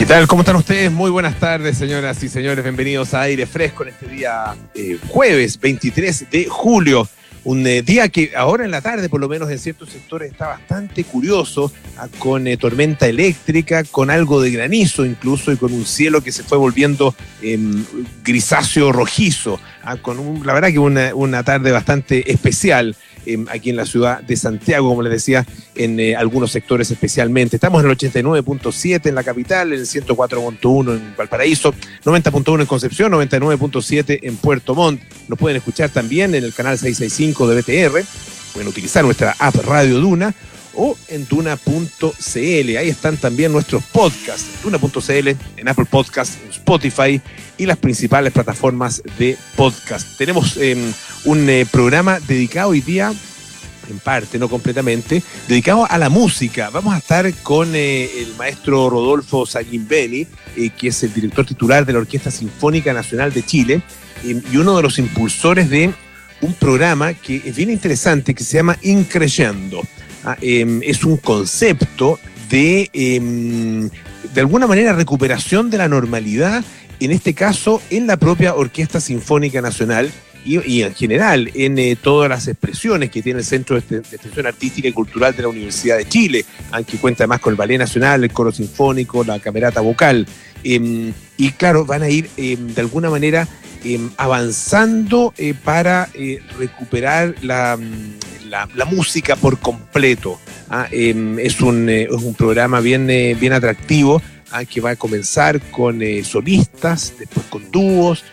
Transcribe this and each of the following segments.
¿Qué tal? ¿Cómo están ustedes? Muy buenas tardes, señoras y señores. Bienvenidos a Aire Fresco en este día eh, jueves 23 de julio. Un eh, día que ahora en la tarde, por lo menos en ciertos sectores, está bastante curioso, ah, con eh, tormenta eléctrica, con algo de granizo incluso y con un cielo que se fue volviendo em, grisáceo rojizo. Ah, con la verdad que una, una tarde bastante especial em, aquí en la ciudad de Santiago, como les decía, en eh, algunos sectores especialmente. Estamos en el 89.7 en la capital, en el 104.1 en Valparaíso, 90.1 en Concepción, 99.7 en Puerto Montt. Nos pueden escuchar también en el canal 665 de BTR. Pueden utilizar nuestra app Radio Duna o en duna.cl. Ahí están también nuestros podcasts. Duna.cl, en Apple Podcasts, en Spotify y las principales plataformas de podcast. Tenemos eh, un eh, programa dedicado hoy día en parte, no completamente, dedicado a la música. Vamos a estar con eh, el maestro Rodolfo Saguimbeni, eh, que es el director titular de la Orquesta Sinfónica Nacional de Chile eh, y uno de los impulsores de un programa que es bien interesante que se llama Increyendo. Ah, em, es un concepto de, em, de alguna manera, recuperación de la normalidad, en este caso en la propia Orquesta Sinfónica Nacional y, en general en eh, todas las expresiones que tiene el Centro de, Extensión Artística y Cultural de la Universidad de Chile, aunque cuenta además con el Ballet Nacional, el Coro Sinfónico, la Camerata Vocal. Em, y claro, van a ir de alguna manera avanzando eh, para eh, recuperar la, mm, la- la música por completo. Ah, em, es, un, eh, es un programa bien, eh, bien atractivo ah, que va a comenzar con eh, solistas, después con dúos,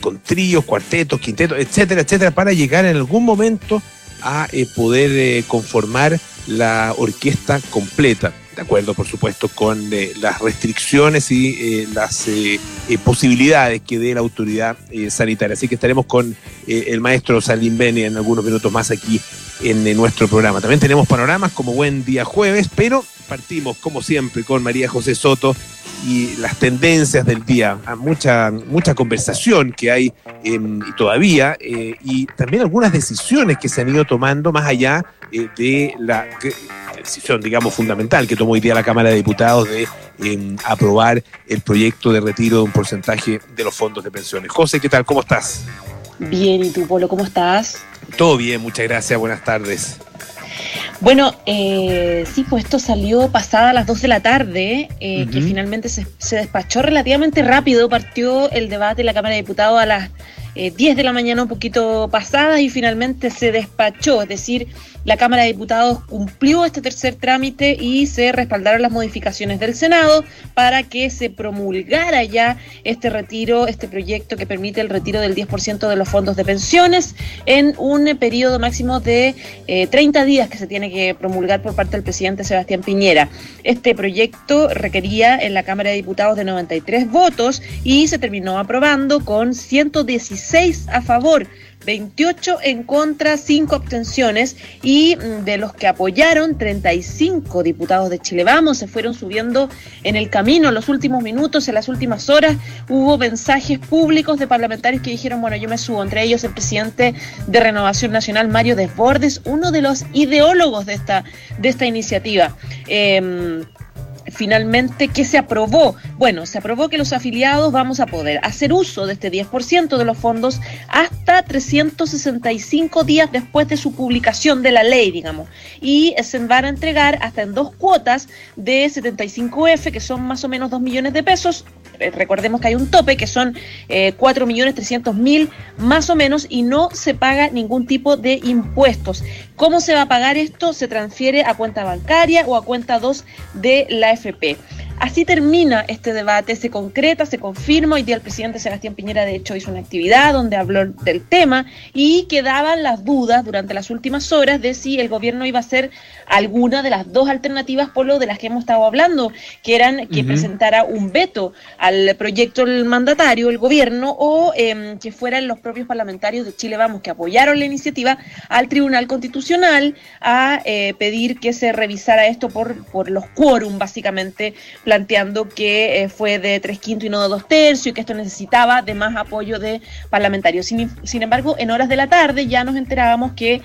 con tríos, cuartetos, quintetos, etcétera, etcétera, para llegar en algún momento a eh, poder eh, conformar la orquesta completa. De acuerdo, por supuesto, con eh, las restricciones y eh, las eh, eh, posibilidades que dé la autoridad eh, sanitaria. Así que estaremos con el maestro Salim Beni en algunos minutos más aquí en, nuestro programa. También tenemos panoramas como Buen Día Jueves, pero partimos, como siempre, con María José Soto y las tendencias del día. A mucha, mucha conversación que hay em, y todavía, eh, y también algunas decisiones que se han ido tomando más allá eh, de la decisión, digamos, fundamental que tomó hoy día la Cámara de Diputados de em, aprobar el proyecto de retiro de un porcentaje de los fondos de pensiones. José, ¿qué tal? ¿Cómo estás? Bien, ¿y tú, Polo, cómo estás? Todo bien, muchas gracias, buenas tardes. Bueno, eh, sí, pues esto salió pasada a las 2 de la tarde, eh, que finalmente se, se despachó relativamente rápido. Partió el debate en la Cámara de Diputados a las eh, 10 de la mañana, un poquito pasadas, y finalmente se despachó. Es decir, la Cámara de Diputados cumplió este tercer trámite y se respaldaron las modificaciones del Senado para que se promulgara ya este retiro, este proyecto que permite el retiro del 10% de los fondos de pensiones en un periodo máximo de eh, 30 días que se tiene que promulgar por parte del presidente Sebastián Piñera. Este proyecto requería en la Cámara de Diputados de 93 votos y se terminó aprobando con 116 a favor. 28 en contra, 5 abstenciones y mm, de los que apoyaron, 35 diputados de Chile Vamos se fueron subiendo en el camino en los últimos minutos, en las últimas horas. Hubo mensajes públicos de parlamentarios que dijeron, bueno, yo me subo, entre ellos el presidente de Renovación Nacional, Mario Desbordes, uno de los ideólogos de esta, de esta iniciativa. Em, finalmente, ¿qué se aprobó? Bueno, se aprobó que los afiliados vamos a poder hacer uso de este 10% de los fondos hasta 365 días después de su publicación de la ley, digamos. Y se van a entregar hasta en dos cuotas de 75F, que son más o menos 2 millones de pesos. Eh, Recordemos que hay un tope que son eh, 4 millones 300 mil más o menos y no se paga ningún tipo de impuestos. ¿Cómo se va a pagar esto? Se transfiere a cuenta bancaria o a cuenta 2 de la AFP. Así termina este debate, se concreta, se confirma. Hoy día el presidente Sebastián Piñera, de hecho, hizo una actividad donde habló del tema y quedaban las dudas durante las últimas horas de si el gobierno iba a hacer alguna de las dos alternativas, por lo de las que hemos estado hablando, que eran que presentara un veto al proyecto mandatario, el gobierno, o em, que fueran los propios parlamentarios de Chile Vamos que apoyaron la iniciativa al Tribunal Constitucional a eh, pedir que se revisara esto por, por los quórum básicamente planteando que fue de tres quintos y no de dos tercios y que esto necesitaba de más apoyo de parlamentarios. Sin, sin embargo, en horas de la tarde ya nos enterábamos que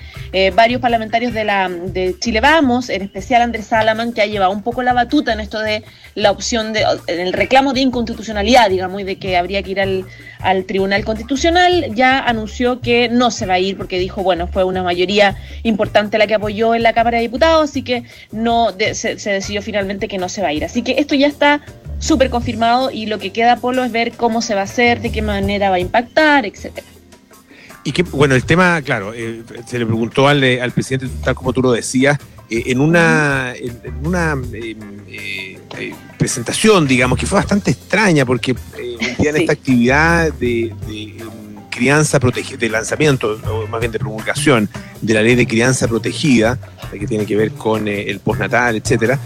varios parlamentarios de, la, de Chile Vamos, en especial Andrés Salaman, que ha llevado un poco la batuta en esto de la opción de, el reclamo de inconstitucionalidad, digamos, y de que habría que ir al, al Tribunal Constitucional, ya anunció que no se va a ir porque dijo, bueno, fue una mayoría importante la que apoyó en la Cámara de Diputados, así que no se, decidió finalmente que no se va a ir. Así que esto ya está súper confirmado y lo que queda, Polo, es ver cómo se va a hacer, de qué manera va a impactar, etcétera. Y que, bueno, el tema, claro, eh, se le preguntó al, al presidente, tal como tú lo decías, eh, en una, en, una em, eh, eh, presentación, digamos, que fue bastante extraña, porque en esta actividad de, em, crianza protegida, de lanzamiento, o más bien de promulgación de la ley de crianza protegida, que tiene que ver con el postnatal, etcétera,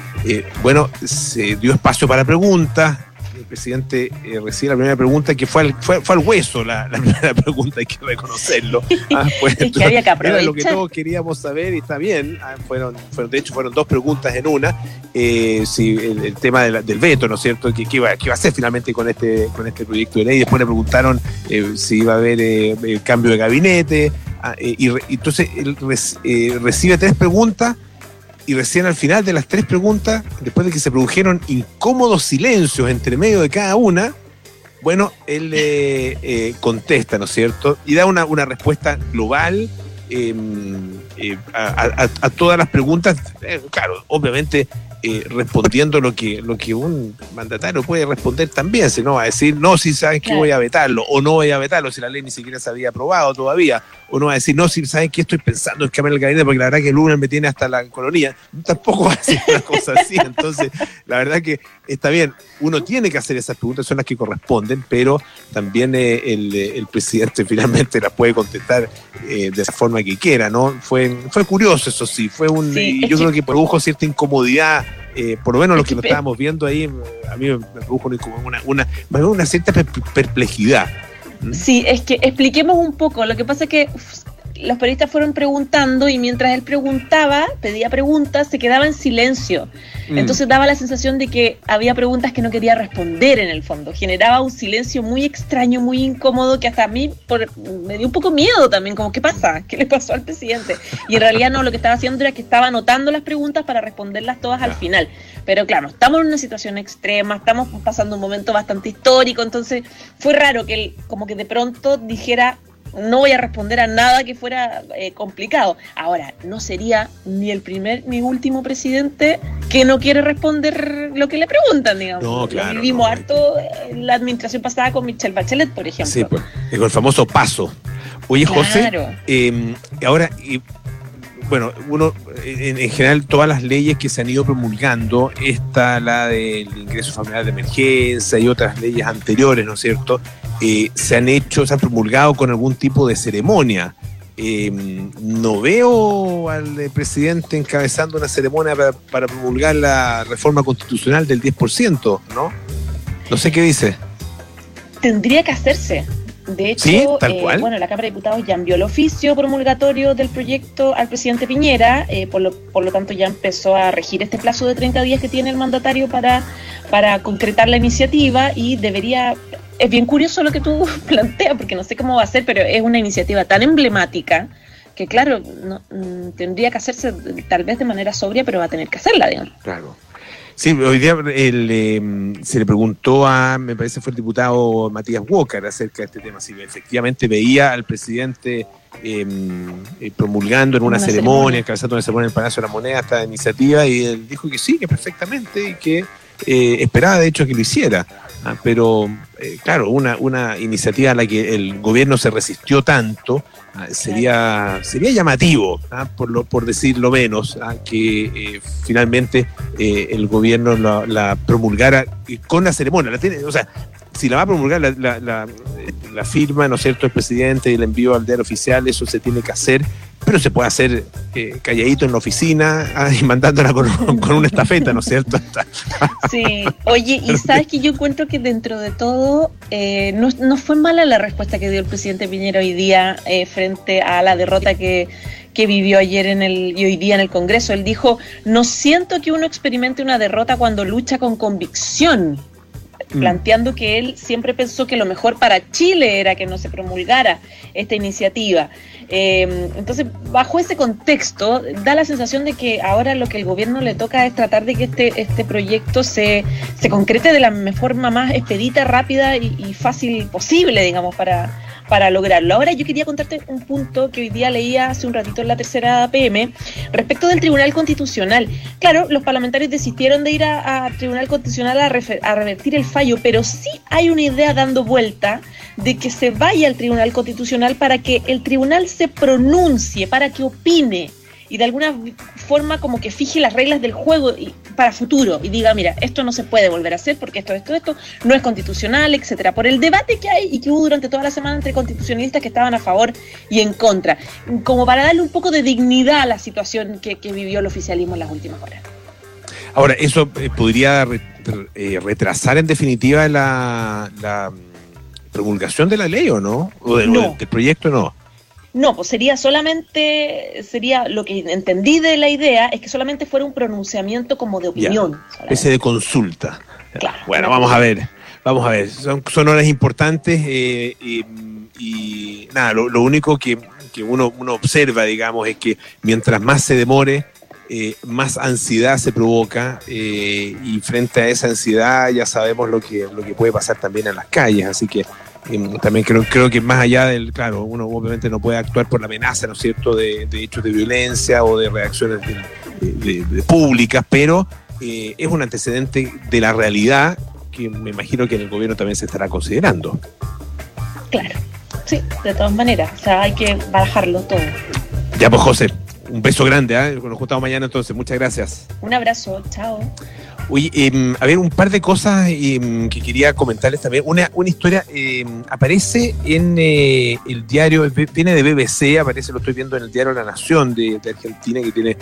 bueno, se dio espacio para preguntas, presidente eh, recibe la primera pregunta, que fue al, fue, fue al hueso la, primera pregunta, hay que reconocerlo. Ah, que había que era lo que todos queríamos saber y está bien. Ah, fueron, fueron, de hecho, fueron dos preguntas en una. Eh, si el, tema del veto, ¿no es cierto? ¿Qué, iba, a hacer finalmente con este, con este proyecto de ley? Después le preguntaron eh, si iba a haber el cambio de gabinete. Ah, y, entonces él recibe tres preguntas y recién al final de las tres preguntas, después de que se produjeron incómodos silencios entre medio de cada una, bueno, él eh, eh, contesta, ¿no es cierto? Y da una, una respuesta global em, eh, a, todas las preguntas. claro, obviamente eh, respondiendo lo que, lo que un mandatario puede responder también, si no va a decir, no, si sabes que voy a vetarlo, o no voy a vetarlo, si la ley ni siquiera se había aprobado todavía, o no va a decir, no, si sabes que estoy pensando en cambiar el gabinete, porque la verdad que el lunes me tiene hasta la colonia, tampoco va a decir una cosa así, entonces, la verdad que está bien, uno tiene que hacer esas preguntas, son las que corresponden, pero también eh, eh, el, presidente finalmente las puede contestar de esa forma que quiera, ¿no? Fue, fue curioso, eso sí, fue un, yo creo que produjo cierta incomodidad eh, por lo menos lo que lo estábamos viendo ahí, a mí me produjo una, una, una cierta perplejidad. Sí, es que expliquemos un poco. Lo que pasa es que los periodistas fueron preguntando y mientras él preguntaba, pedía preguntas, se quedaba en silencio. Mm. Entonces daba la sensación de que había preguntas que no quería responder en el fondo. Generaba un silencio muy extraño, muy incómodo, que hasta a mí me dio un poco miedo también, como, ¿qué pasa? ¿Qué le pasó al presidente? Y en realidad no, lo que estaba haciendo era que estaba anotando las preguntas para responderlas todas al final. Pero claro, estamos en una situación extrema, estamos pasando un momento bastante histórico, entonces fue raro que él como que de pronto dijera no voy a responder a nada que fuera eh, complicado. Ahora, no sería ni el primer ni último presidente que no quiere responder lo que le preguntan, digamos. No, claro, vivimos harto en la administración pasada con Michelle Bachelet, por ejemplo. Sí, pues, con el famoso paso. Oye, José, eh, ahora, bueno, uno, en, en, general, todas las leyes que se han ido promulgando, esta, la del ingreso familiar de emergencia y otras leyes anteriores, ¿no es cierto? Eh, se han hecho, se han promulgado con algún tipo de ceremonia. Em, no veo al eh, presidente encabezando una ceremonia para, promulgar la reforma constitucional del 10%, ¿no? No sé qué dice. Tendría que hacerse. De hecho, eh, bueno, la Cámara de Diputados ya envió el oficio promulgatorio del proyecto al presidente Piñera, por, lo, por lo tanto ya empezó a regir este plazo de 30 días que tiene el mandatario para, para concretar la iniciativa y debería es bien curioso lo que tú planteas, porque no sé cómo va a ser, pero es una iniciativa tan emblemática que, claro, mm, tendría que hacerse tal vez de manera sobria, pero va a tener que hacerla, digamos. Claro. Sí, hoy día em, se le preguntó a, me parece fue el diputado Matías Walker acerca de este tema, si efectivamente veía al presidente em, eh, promulgando en una, ceremonia, encabezando una ceremonia en el Palacio de la Moneda esta iniciativa, y él dijo que sí, que perfectamente, y que eh, esperaba de hecho que lo hiciera. Ah, pero, eh, claro, una, una iniciativa a la que el gobierno se resistió tanto ah, sería, sería llamativo, ah, por, lo, por decirlo menos, que eh, finalmente eh, el gobierno la, promulgara con la ceremonia. La tiene, o sea, si la va a promulgar la, la, firma, ¿no es cierto?, el presidente y el envío al diario oficial, eso se tiene que hacer, pero se puede hacer eh, calladito en la oficina ah, y mandándola con, una estafeta, ¿no es cierto? sí, oye, y sabes que yo encuentro que dentro de todo eh, no, fue mala la respuesta que dio el presidente Piñera hoy día eh, frente a la derrota que que vivió ayer en el, y hoy día en el Congreso. Él dijo, no siento que uno experimente una derrota cuando lucha con convicción. Planteando que él siempre pensó que lo mejor para Chile era que no se promulgara esta iniciativa. Eh, entonces, bajo ese contexto, da la sensación de que ahora lo que el gobierno le toca es tratar de que este, este proyecto se, se concrete de la forma más expedita, rápida y fácil posible, digamos, para, para lograrlo. Ahora yo quería contarte un punto que hoy día leía hace un ratito en la tercera PM respecto del Tribunal Constitucional. Claro, los parlamentarios desistieron de ir a, Tribunal Constitucional a, a revertir el fallo, pero sí hay una idea dando vuelta de que se vaya al Tribunal Constitucional para que el tribunal se pronuncie, para que opine y de alguna forma como que fije las reglas del juego para futuro y diga, mira, esto no se puede volver a hacer porque esto, esto, esto no es constitucional, etcétera. Por el debate que hay y que hubo durante toda la semana entre constitucionalistas que estaban a favor y en contra, como para darle un poco de dignidad a la situación que, vivió el oficialismo en las últimas horas. Ahora, ¿eso eh, podría eh, retrasar en definitiva la, mm, promulgación de la ley o no? ¿O del proyecto no? No, pues sería solamente, sería lo que entendí de la idea es que solamente fuera un pronunciamiento como de opinión. Ese de consulta. bueno, vamos a ver, vamos a ver. Son, son horas importantes eh, y, nada, lo, único que, uno, uno observa, digamos, es que mientras más se demore, eh, más ansiedad se provoca eh, y frente a esa ansiedad ya sabemos lo que, lo que puede pasar también en las calles. Así que también creo, creo que más allá del, claro, uno obviamente no puede actuar por la amenaza, ¿no es cierto?, de, hechos de violencia o de reacciones de, públicas, pero eh, es un antecedente de la realidad que me imagino que en el gobierno también se estará considerando. Claro, sí, de todas maneras, o sea, hay que bajarlo todo. Ya pues José, un beso grande, ¿eh? nos juntamos mañana entonces, muchas gracias. Un abrazo, chao. Oye, em, a ver, un par de cosas em, que quería comentarles también. Una, una historia em, aparece en eh, el diario, viene de BBC, aparece, lo estoy viendo en el diario La Nación de, Argentina, que tiene,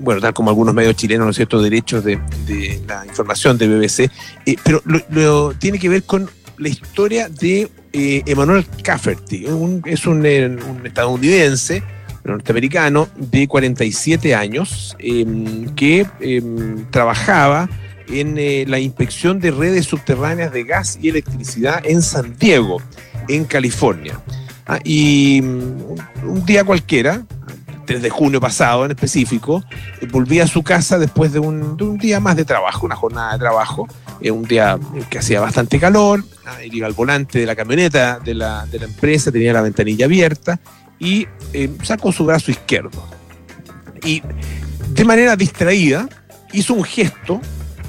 bueno, tal como algunos medios chilenos, ¿no es cierto?, derechos de, la información de BBC, eh, pero lo, tiene que ver con la historia de eh, Emmanuel Cafferty. es un, un estadounidense norteamericano de 47 años em, que em, trabajaba en eh, la inspección de redes subterráneas de gas y electricidad en San Diego, en California. Ah, y mm, un día cualquiera, 3 de junio pasado en específico, eh, volví a su casa después de un, día más de trabajo, una jornada de trabajo, eh, un día que hacía bastante calor, ah, iba al volante de la camioneta de la empresa, tenía la ventanilla abierta y eh, sacó su brazo izquierdo. Y de manera distraída hizo un gesto,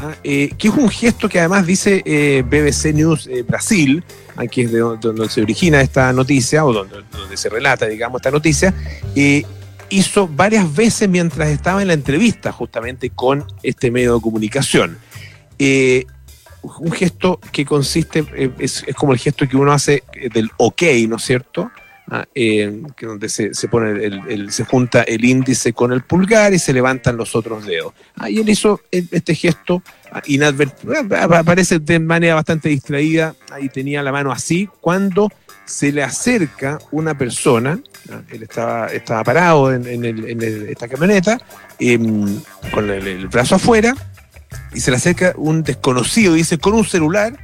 ¿ah? eh, que es un gesto que además dice eh, BBC News Brasil, aquí es de donde, se origina esta noticia, o donde, se relata, digamos, esta noticia, hizo varias veces mientras estaba en la entrevista justamente con este medio de comunicación. un gesto que consiste, es, es, como el gesto que uno hace del ok, ¿no es cierto? Ah, eh, que donde se, se junta el índice con el pulgar y se levantan los otros dedos. Ah, y él hizo este gesto ah, inadvertido, aparece de manera bastante distraída, ahí tenía la mano así, cuando se le acerca una persona, él estaba, estaba parado en, esta camioneta, em, con el, brazo afuera, y se le acerca un desconocido, dice, con un celular,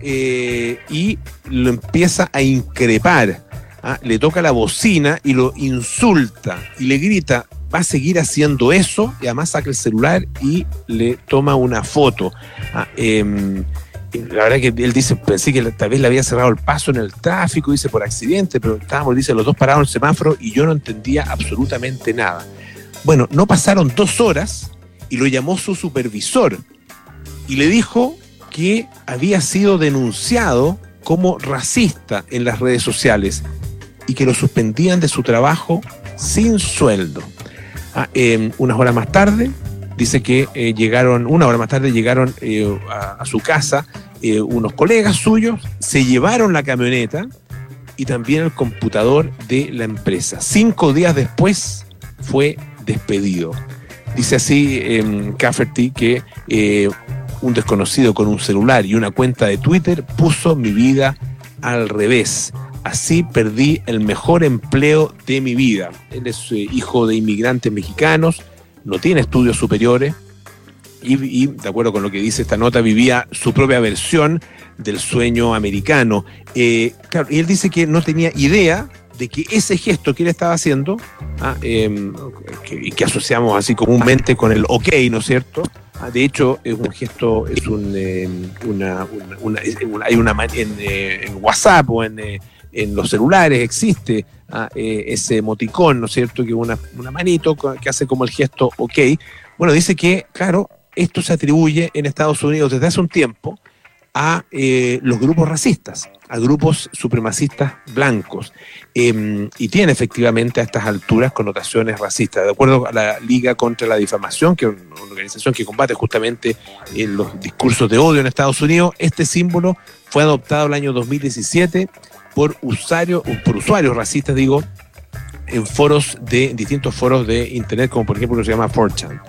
eh, y lo empieza a increpar ¿ah? le toca la bocina y lo insulta y le grita, va a seguir haciendo eso y además saca el celular y le toma una foto. ¿ah? Em, la verdad que él dice, pensé que tal vez le había cerrado el paso en el tráfico, dice por accidente, pero estábamos, dice, los dos parados en el semáforo y yo no entendía absolutamente nada. Bueno, no pasaron dos horas y lo llamó su supervisor y le dijo que había sido denunciado como racista en las redes sociales y que lo suspendían de su trabajo sin sueldo. Ah, em, unas horas más tarde, dice que eh, llegaron, una hora más tarde llegaron eh, a, su casa eh, unos colegas suyos, se llevaron la camioneta y también el computador de la empresa. Cinco días después fue despedido. Dice así eh, Cafferty que un desconocido con un celular y una cuenta de Twitter puso mi vida al revés. Así perdí el mejor empleo de mi vida. Él es eh, hijo de inmigrantes mexicanos, no tiene estudios superiores y, de acuerdo con lo que dice esta nota, vivía su propia versión del sueño americano. Eh, y él dice que no tenía idea de que ese gesto que él estaba haciendo, ah, em, que, asociamos así comúnmente con el ok, ¿no es cierto? Ah, de hecho, es un gesto, es em, una, hay una, en, eh, en WhatsApp o en, en, los celulares existe ah, eh, ese emoticón, ¿no es cierto? Que una, manito que hace como el gesto ok. Bueno, dice que, claro, esto se atribuye en Estados Unidos desde hace un tiempo a eh, los grupos racistas, a grupos supremacistas blancos, em, y tiene efectivamente a estas alturas connotaciones racistas. De acuerdo a la Liga contra la Difamación, que es una organización que combate justamente eh, los discursos de odio en Estados Unidos, este símbolo fue adoptado el año 2017 por usuarios, por usuarios racistas, digo, en foros de distintos foros de internet, como por ejemplo lo que se llama 4chan.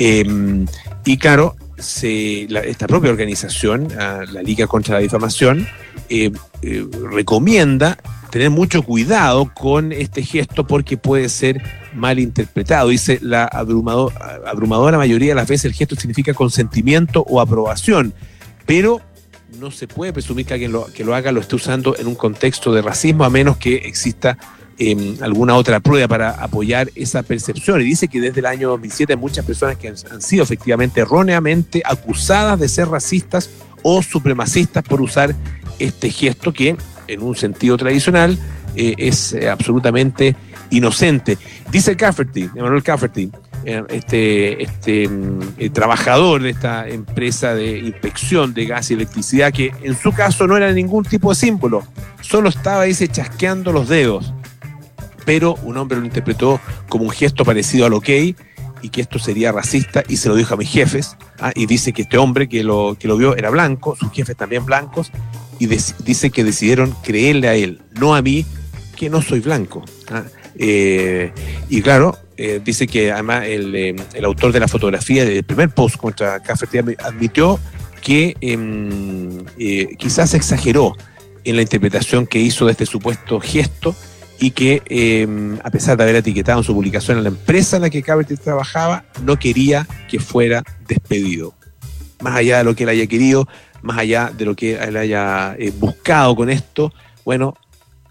Em, y claro, esta propia organización, la Liga contra la Difamación, eh, eh, recomienda tener mucho cuidado con este gesto porque puede ser mal interpretado. Dice, la abrumadora mayoría de las veces el gesto significa consentimiento o aprobación, pero no se puede presumir que alguien que lo haga lo esté usando en un contexto de racismo a menos que exista alguna otra prueba para apoyar esa percepción. Y dice que desde el año 2007 hay muchas personas que han, sido efectivamente erróneamente acusadas de ser racistas o supremacistas por usar este gesto que en un sentido tradicional eh, es eh, absolutamente inocente. Dice Cafferty, Emanuel Cafferty, este, este mm, trabajador de esta empresa de inspección de gas y electricidad, que en su caso no era ningún tipo de símbolo, solo estaba, dice, chasqueando los dedos pero un hombre lo interpretó como un gesto parecido al ok y que esto sería racista y se lo dijo a mis jefes ¿ah? y dice que este hombre que lo, que lo vio era blanco, sus jefes también blancos y dice que decidieron creerle a él, no a mí, que no soy blanco. ¿ah? Eh, y claro, eh, dice que además eh, el, autor de la fotografía del primer post contra Café admitió que em, quizás exageró en la interpretación que hizo de este supuesto gesto y que em, a pesar de haber etiquetado en su publicación a la empresa en la que Caberty trabajaba, no quería que fuera despedido. Más allá de lo que él haya querido, más allá de lo que él haya eh, buscado con esto, bueno,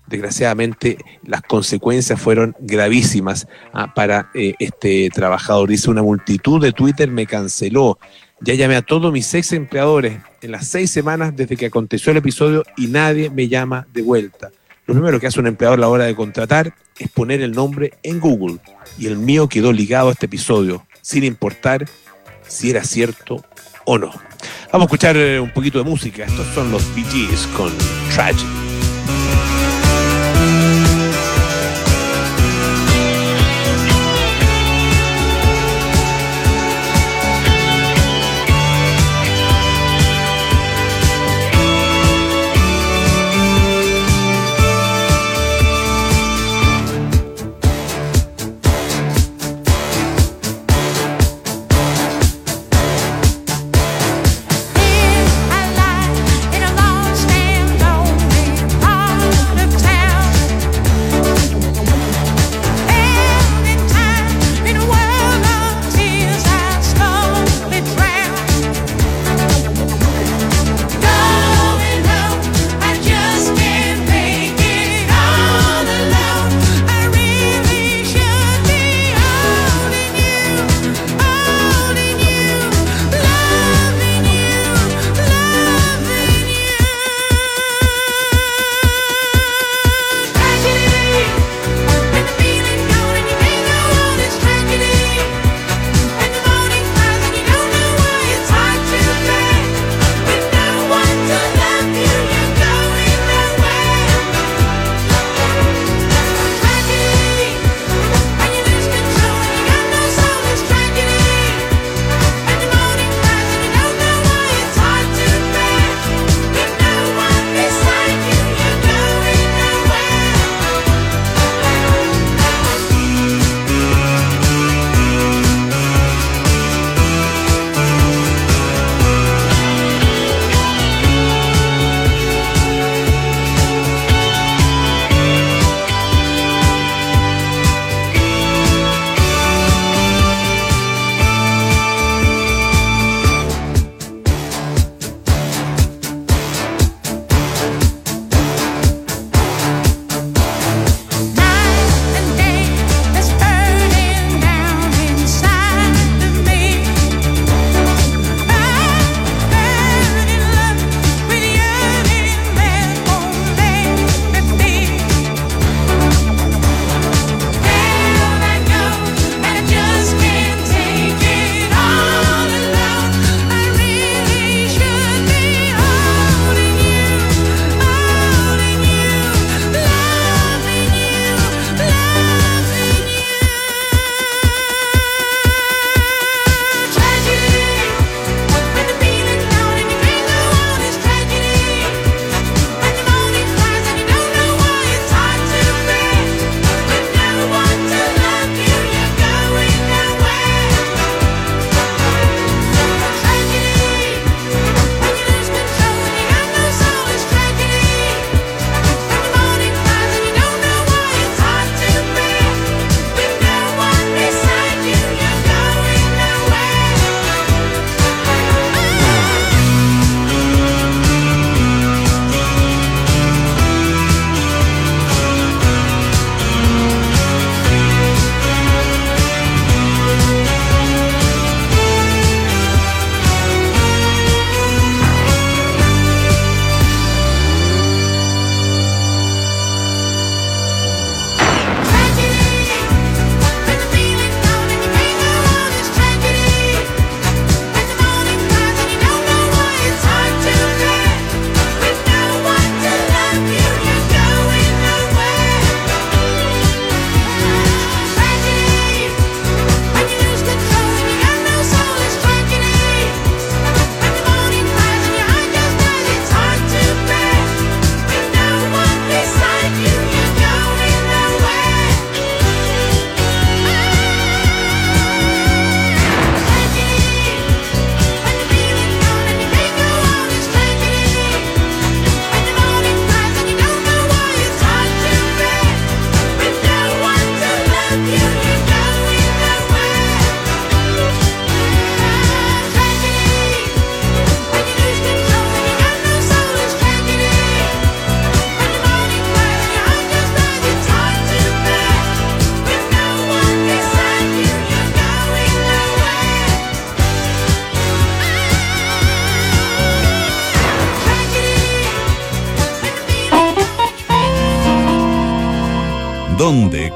desgraciadamente las consecuencias fueron gravísimas ah, para eh, este trabajador. Dice, una multitud de Twitter me canceló. Ya llamé a todos mis ex empleadores en las seis semanas desde que aconteció el episodio y nadie me llama de vuelta. Lo primero que hace un empleador a la hora de contratar es poner el nombre en Google. Y el mío quedó ligado a este episodio, sin importar si era cierto o no. Vamos a escuchar eh, un poquito de música. Estos son los BGs con Tragedy.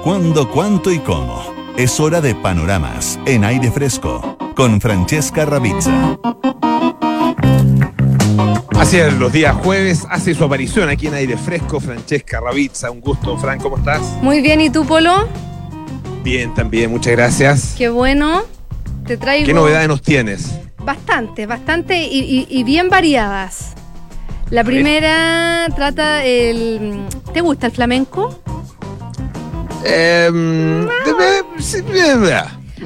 Cuándo, cuánto y cómo? Es hora de panoramas en aire fresco con Francesca Ravizza. Así es, los días jueves hace su aparición aquí en aire fresco Francesca Ravizza. Un gusto, Fran, ¿cómo estás? Muy bien, ¿y tú, Polo? Bien, también, muchas gracias. Qué bueno. Te traigo. ¿Qué novedades nos tienes? Bastante, bastante y, y bien variadas. La primera trata el. ¿Te gusta el flamenco? Eh,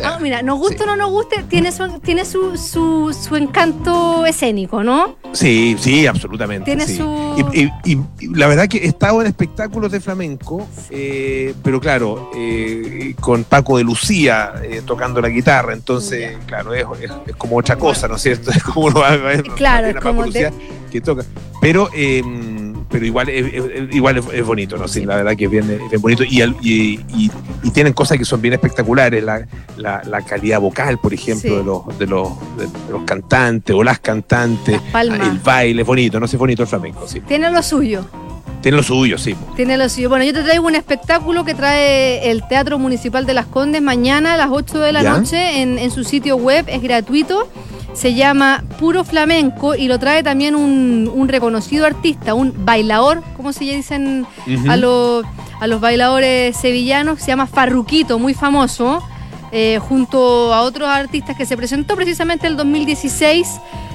Ah, mira, nos guste o no nos guste, tiene, su, tiene su, su, su, encanto escénico, ¿no? Sí, sí, absolutamente. Tiene sí. su... Y, y, y, la verdad que he estado en espectáculos de flamenco, eh, pero claro, eh, con Paco de Lucía eh, tocando la guitarra, entonces, yeah. claro, es, es, es, como otra cosa, ¿no es cierto? Es como lo va a ver. Claro, es Paco como Lucía de... que toca. Pero pero igual, es, igual es, bonito, ¿no? Sí, la verdad que es bien, bien bonito. Y, y, y, tienen cosas que son bien espectaculares. La, la, la calidad vocal, por ejemplo, sí. de, los, de, los, de, los, cantantes o las cantantes. Las el baile es bonito, no sé, bonito el flamenco, sí. Tiene lo suyo. Tiene lo suyo, sí. Tiene lo suyo. Bueno, yo te traigo un espectáculo que trae el Teatro Municipal de Las Condes mañana a las 8 de la ¿Ya? noche en, en su sitio web. Es gratuito se llama Puro Flamenco y lo trae también un, un reconocido artista, un bailador, como se dicen uh -huh. a, los, a los bailadores sevillanos, se llama Farruquito, muy famoso, eh, junto a otros artistas que se presentó precisamente el 2016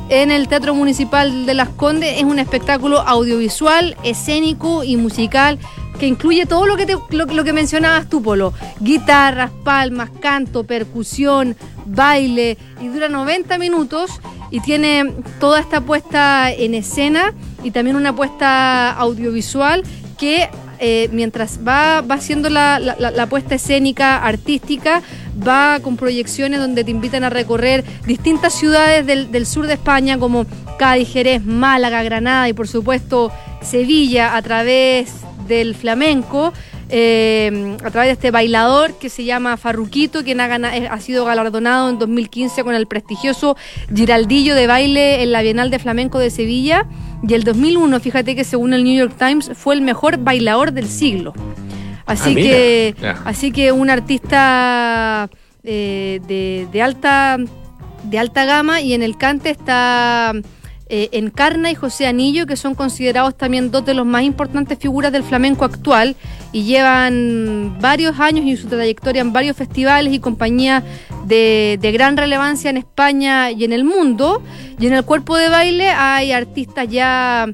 en el Teatro Municipal de Las Condes. Es un espectáculo audiovisual, escénico y musical que incluye todo lo que, te, lo, que mencionabas tú, Polo. Guitarras, palmas, canto, percusión, baile, y dura 90 minutos y tiene toda esta puesta en escena y también una puesta audiovisual que eh, mientras va, va haciendo la, la, la, puesta escénica artística, va con proyecciones donde te invitan a recorrer distintas ciudades del, del sur de España como Cádiz, Jerez, Málaga, Granada y por supuesto Sevilla a través del flamenco. Eh, a través de este bailador que se llama Farruquito, quien ha, ganado, ha, sido galardonado en 2015 con el prestigioso Giraldillo de baile en la Bienal de Flamenco de Sevilla. Y el 2001, fíjate que según el New York Times, fue el mejor bailador del siglo. Así, ah, que, yeah. así que un artista eh, de, de, alta, de alta gama y en el cante está eh, Encarna y José Anillo, que son considerados también dos de los más importantes figuras del flamenco actual y llevan varios años y su trayectoria en varios festivales y compañías de, gran relevancia en España y en el mundo. Y en el cuerpo de baile hay artistas ya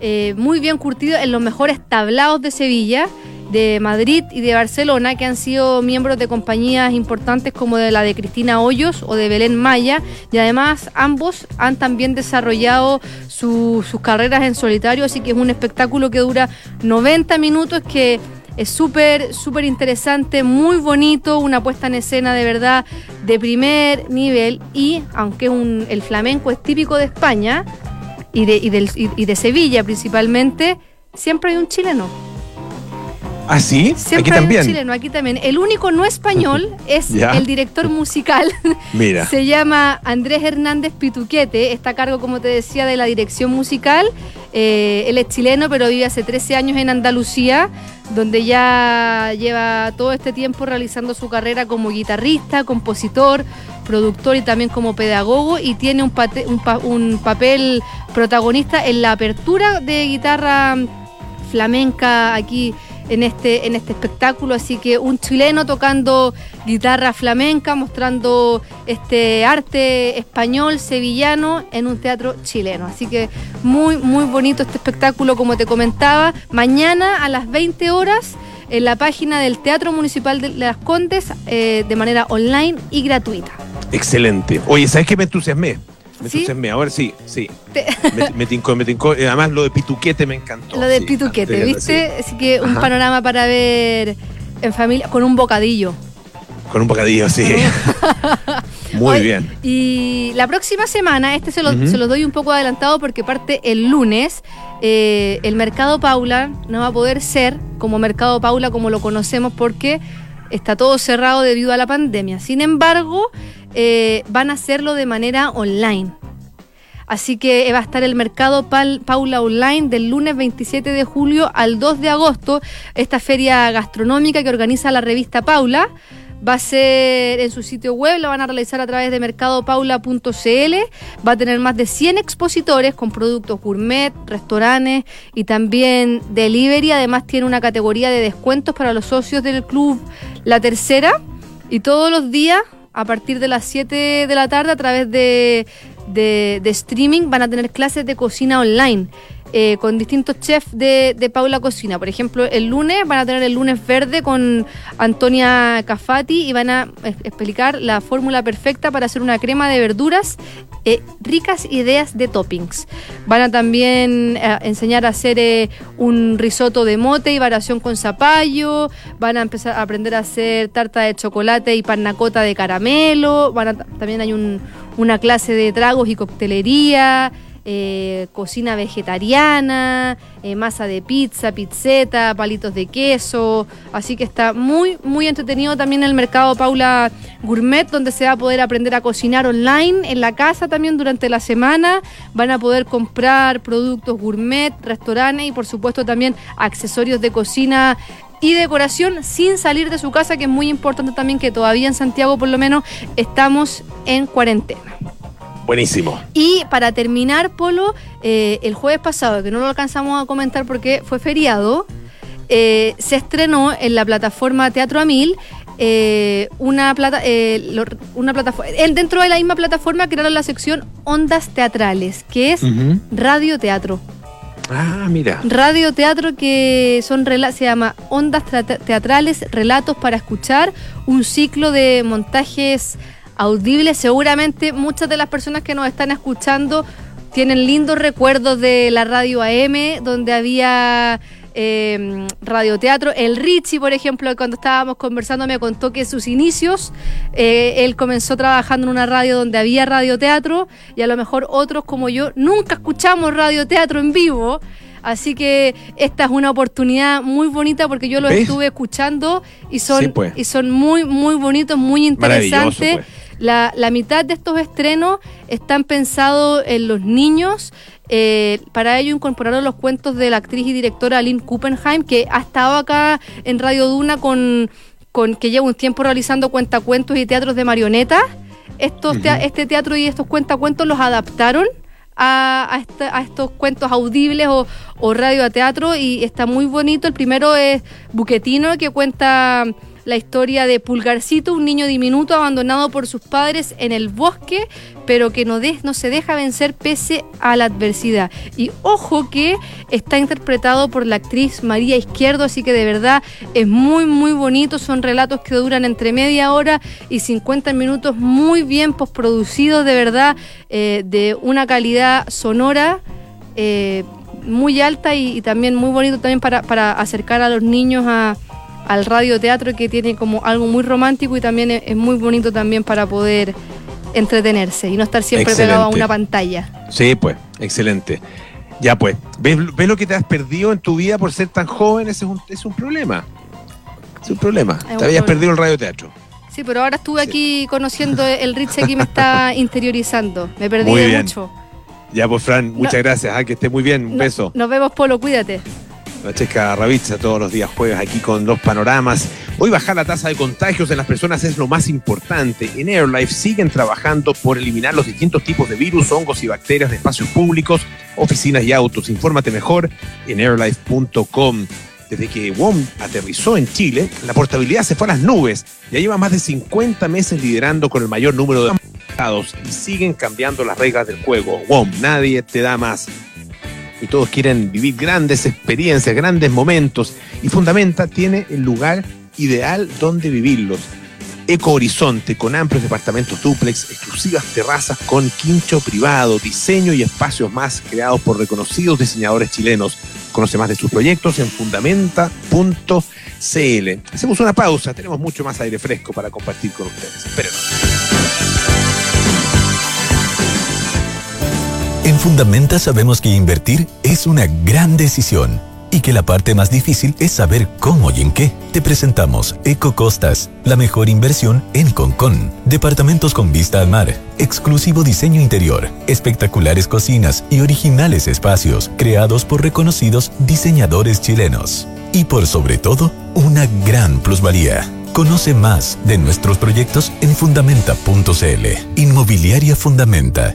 eh, muy bien curtidos en los mejores tablados de Sevilla de Madrid y de Barcelona, que han sido miembros de compañías importantes como de la de Cristina Hoyos o de Belén Maya, y además ambos han también desarrollado su, sus carreras en solitario, así que es un espectáculo que dura 90 minutos que es súper, súper interesante, muy bonito, una puesta en escena de verdad de primer nivel y aunque un, el flamenco es típico de España y de, y, y de Sevilla principalmente, siempre hay un chileno. ¿Ah, sí? Siempre aquí hay también. Un chileno, aquí también. El único no español es el director musical. Mira. Se llama Andrés Hernández Pituquete. Está a cargo, como te decía, de la dirección musical. Eh, él es chileno, pero vive hace 13 años en Andalucía, donde ya lleva todo este tiempo realizando su carrera como guitarrista, compositor, productor y también como pedagogo. Y tiene un, un, pa un papel protagonista en la apertura de guitarra flamenca aquí en este, en este espectáculo. Así que un chileno tocando guitarra flamenca, mostrando este arte español, sevillano, en un teatro chileno. Así que muy, muy bonito este espectáculo, como te comentaba. Mañana a las 20 horas en la página del Teatro Municipal de Las Condes, eh, de manera online y gratuita. Excelente. Oye, ¿sabes qué me entusiasmé? Me ¿Sí? entusiasmé, ahora sí, sí. Te... Me, me, tincó, me tincó. Además, lo de Pituquete me encantó. Lo de sí, Pituquete, ¿viste? Sí. Así que un Ajá. panorama para ver en familia con un bocadillo. Con un bocadillo, sí. Muy Hoy, bien. Y la próxima semana, este se lo, uh -huh. se lo, doy un poco adelantado porque parte el lunes. Eh, el Mercado Paula no va a poder ser como Mercado Paula como lo conocemos porque está todo cerrado debido a la pandemia. Sin embargo, eh, van a hacerlo de manera online. Así que va a estar el mercado Paula Online del lunes 27 de julio al 2 de agosto, esta feria gastronómica que organiza la revista Paula. Va a ser en su sitio web, lo van a realizar a través de mercadopaula.cl. Va a tener más de 100 expositores con productos gourmet, restaurantes y también delivery. Además tiene una categoría de descuentos para los socios del club La Tercera. Y todos los días, a partir de las 7 de la tarde, a través de, de streaming, van a tener clases de cocina online. Eh, con distintos chefs de, Paula Cocina. Por ejemplo, el lunes van a tener el lunes verde con Antonia Cafati y van a explicar la fórmula perfecta para hacer una crema de verduras, eh, ricas ideas de toppings. Van a también eh, enseñar a hacer un risotto de mote y variación con zapallo. Van a empezar a aprender a hacer tarta de chocolate y panacota de caramelo. Van también hay una clase de tragos y coctelería. Eh, cocina vegetariana, eh, masa de pizza, pizzeta, palitos de queso. Así que está muy, muy entretenido también el mercado Paula Gourmet, donde se va a poder aprender a cocinar online, en la casa también durante la semana. Van a poder comprar productos gourmet, restaurantes y por supuesto también accesorios de cocina y decoración sin salir de su casa, que es muy importante también que todavía en Santiago por lo menos estamos en cuarentena. Buenísimo. Y para terminar, Polo, eh, el jueves pasado, que no lo alcanzamos a comentar porque fue feriado, eh, se estrenó en la plataforma Teatro a Mil eh, una, plata, una plataforma, dentro de la misma plataforma crearon la sección Ondas Teatrales, que es Radio Teatro. Ah, mira. Radio Teatro que son se llama Ondas Teatrales, Relatos para Escuchar, un ciclo de montajes audible. Seguramente muchas de las personas que nos están escuchando tienen lindos recuerdos de la radio AM, donde había eh, radioteatro. El Richie, por ejemplo, cuando estábamos conversando, me contó que sus inicios, eh, él comenzó trabajando en una radio donde había radioteatro, y a lo mejor otros como yo nunca escuchamos radioteatro en vivo. Así que esta es una oportunidad muy bonita porque yo lo estuve escuchando y son, pues. y son muy, muy bonitos, muy interesantes. Pues. La, mitad de estos estrenos están pensados en los niños. Eh, para ello incorporaron los cuentos de la actriz y directora Aline Kuppenheim, que ha estado acá en Radio Duna con, con que lleva un tiempo realizando cuentacuentos y teatros de marionetas. Estos este teatro y estos cuentacuentos los adaptaron a, a, estos cuentos audibles o, o radio a teatro y está muy bonito. El primero es Buquetino, que cuenta la historia de Pulgarcito, un niño diminuto abandonado por sus padres en el bosque, pero que no, se deja vencer pese a la adversidad. Y ojo que está interpretado por la actriz María Izquierdo, así que de verdad es muy, muy bonito. Son relatos que duran entre media hora y 50 minutos, muy bien postproducidos, de verdad, eh, de una calidad sonora. Eh, muy alta y, también muy bonito también para, para acercar a los niños a, al radioteatro que tiene como algo muy romántico y también es, muy bonito también para poder entretenerse y no estar siempre pegado a una pantalla. Sí, pues, excelente. Ya pues, ¿ves, lo que te has perdido en tu vida por ser tan joven? Ese es un, es un problema. Es un problema. te habías perdido el radioteatro. Sí, pero ahora estuve aquí conociendo el Rich que me está interiorizando. Me perdí mucho. Ya pues, Fran, muchas gracias. Ah, que esté muy bien. Un beso. Nos vemos, Polo. Cuídate. Francesca Ravizza todos los días jueves aquí con dos panoramas. Hoy bajar la tasa de contagios en las personas es lo más importante. En AirLife siguen trabajando por eliminar los distintos tipos de virus, hongos y bacterias de espacios públicos, oficinas y autos. Infórmate mejor en airlife.com. Desde que WOM aterrizó en Chile, la portabilidad se fue a las nubes. Ya lleva más de 50 meses liderando con el mayor número de y siguen cambiando las reglas del juego. WOM, nadie te da más y todos quieren vivir grandes experiencias, grandes momentos. Y Fundamenta tiene el lugar ideal donde vivirlos. Eco Horizonte, con amplios departamentos duplex, exclusivas terrazas con quincho privado, diseño y espacios más creados por reconocidos diseñadores chilenos. Conoce más de sus proyectos en fundamenta.cl. Hacemos una pausa, tenemos mucho más aire fresco para compartir con ustedes. Espérenos. En Fundamenta sabemos que invertir es una gran decisión y que la parte más difícil es saber cómo y en qué. Te presentamos Eco Costas, la mejor inversión en Concon. Departamentos con vista al mar, exclusivo diseño interior, espectaculares cocinas y originales espacios creados por reconocidos diseñadores chilenos. Y por sobre todo, una gran plusvalía Conoce más de nuestros proyectos en fundamenta.cl. Inmobiliaria Fundamenta.